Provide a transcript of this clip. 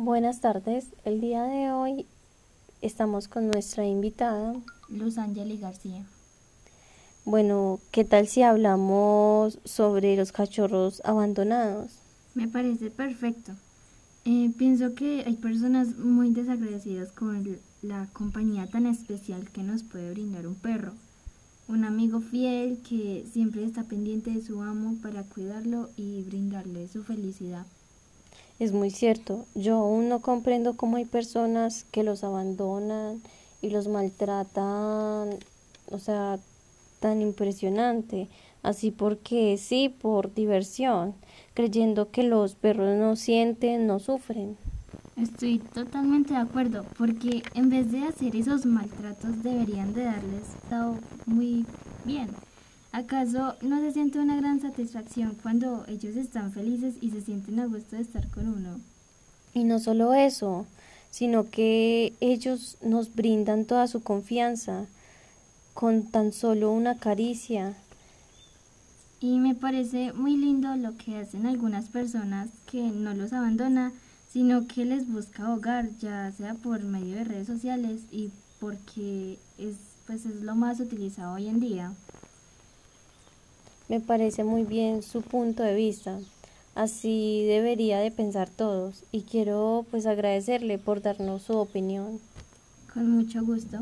Buenas tardes. El día de hoy estamos con nuestra invitada. Luz Ángeli García. Bueno, ¿qué tal si hablamos sobre los cachorros abandonados? Me parece perfecto. Eh, pienso que hay personas muy desagradecidas con la compañía tan especial que nos puede brindar un perro. Un amigo fiel que siempre está pendiente de su amo para cuidarlo y brindarle su felicidad. Es muy cierto. Yo aún no comprendo cómo hay personas que los abandonan y los maltratan, o sea, tan impresionante. Así porque sí, por diversión, creyendo que los perros no sienten, no sufren. Estoy totalmente de acuerdo, porque en vez de hacer esos maltratos deberían de darles todo muy bien. ¿Acaso no se siente una gran satisfacción cuando ellos están felices y se sienten a gusto de estar con uno? Y no solo eso, sino que ellos nos brindan toda su confianza con tan solo una caricia. Y me parece muy lindo lo que hacen algunas personas que no los abandona, sino que les busca hogar, ya sea por medio de redes sociales y porque es pues es lo más utilizado hoy en día. Me parece muy bien su punto de vista. Así debería de pensar todos y quiero pues agradecerle por darnos su opinión. Con mucho gusto.